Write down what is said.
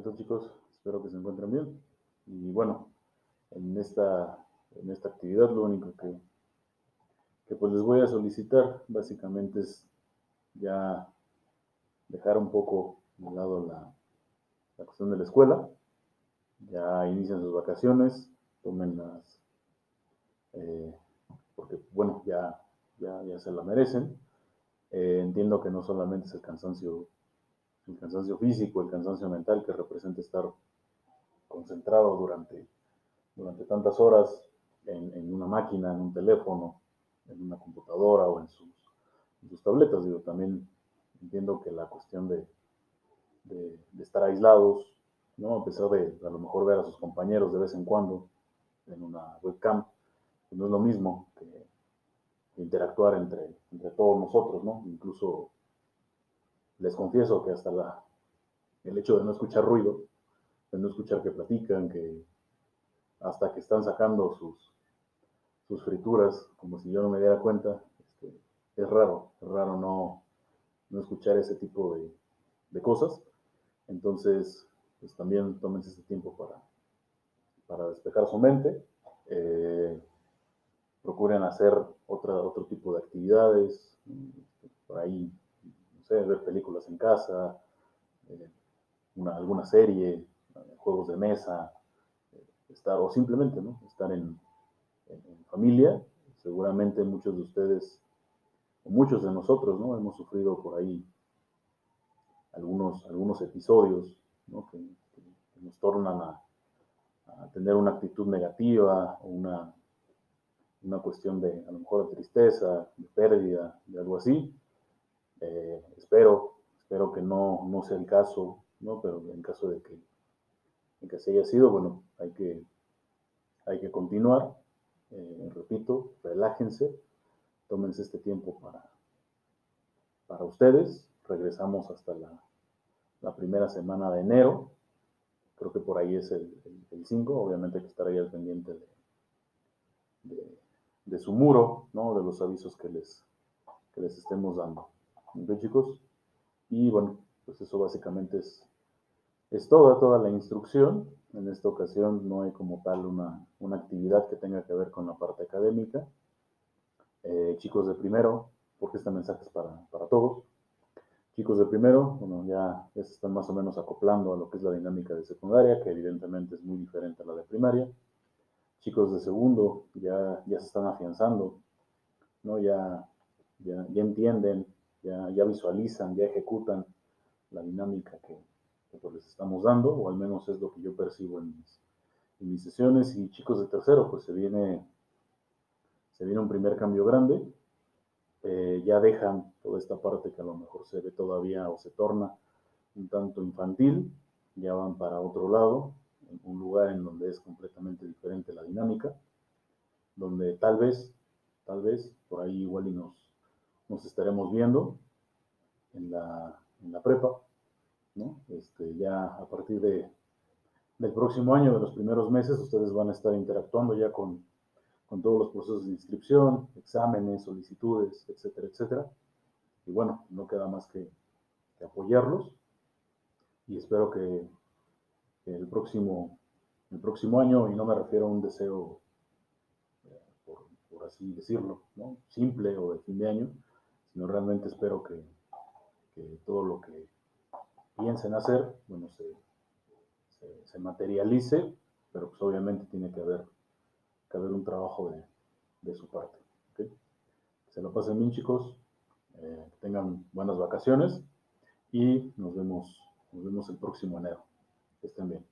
¿Qué tal chicos? Espero que se encuentren bien. Y bueno, en esta, en esta actividad lo único que, que pues les voy a solicitar básicamente es ya dejar un poco de lado la, la cuestión de la escuela. Ya inician sus vacaciones, tomen las, eh, porque bueno, ya, ya, ya se la merecen. Eh, entiendo que no solamente es el cansancio, el cansancio físico, el cansancio mental que representa estar concentrado durante, durante tantas horas en, una máquina, en un teléfono, en una computadora o en sus, sus tabletas. Digo, también entiendo que la cuestión de, de, estar aislados, ¿no? a pesar de a lo mejor ver a sus compañeros de vez en cuando en una webcam, pues no es lo mismo que interactuar entre, entre, todos nosotros, ¿no? Incluso les confieso que hasta la, el hecho de no escuchar ruido, de no escuchar que platican, que hasta que están sacando sus, sus frituras, como si yo no me diera cuenta, este, es raro, es raro no, no escuchar ese tipo de, de cosas. Entonces, pues también tómense ese tiempo para, para despejar su mente. Eh, procuren hacer otra, otro tipo de actividades, por ahí, ver películas en casa, eh, una, alguna serie, juegos de mesa, eh, o simplemente, ¿no? Estar en, familia. Seguramente muchos de ustedes, o muchos de nosotros, ¿no? Hemos sufrido por ahí algunos, algunos episodios. Que, nos tornan a, a tener una actitud negativa, una, una cuestión de a lo mejor de tristeza, de pérdida, de algo así. Eh, espero, espero que no, no sea el caso, ¿no? pero en caso de que, de que se haya sido, bueno, hay que, hay que continuar. Eh, repito, relájense, tómense este tiempo para, para ustedes. Regresamos hasta la, la primera semana de enero creo que por ahí es el 5, obviamente hay que estar ahí al pendiente de, de, de, su muro, ¿no? de los avisos que les, que les estemos dando. ¿Ok, chicos? Y bueno, pues eso básicamente es, es toda, toda la instrucción. En esta ocasión no hay como tal una, una actividad que tenga que ver con la parte académica. Eh, chicos de primero, porque este mensaje es para, para todos chicos de primero, bueno, ya, están más o menos acoplando a lo que es la dinámica de secundaria, que evidentemente es muy diferente a la de primaria. Chicos de segundo ya, ya se están afianzando, ¿no? ya, ya entienden, ya, ya, visualizan, ya ejecutan la dinámica que, que pues les estamos dando, o al menos es lo que yo percibo en mis, sesiones. Y chicos de tercero, pues se viene, se viene un primer cambio grande, eh, ya dejan toda esta parte que a lo mejor se ve todavía o se torna un tanto infantil, ya van para otro lado, en un lugar en donde es completamente diferente la dinámica, donde tal vez, tal vez, por ahí igual y nos, nos estaremos viendo en la, en la prepa, ¿no? Este, ya a partir de, del próximo año, de los primeros meses, ustedes van a estar interactuando ya con, con todos los procesos de inscripción, exámenes, solicitudes, etcétera, etcétera. Y bueno, no queda más que, apoyarlos y espero que, el, próximo, el próximo año, y no me refiero a un deseo, eh, por, así decirlo, simple o de fin de año, sino realmente espero que, que todo lo que piensen hacer, bueno, se, se, materialice, pero pues obviamente tiene que haber que haber un trabajo de, de su parte. ¿okay? Se lo pasen bien, chicos. Eh, tengan buenas vacaciones y nos vemos, nos vemos el próximo enero. Que estén bien.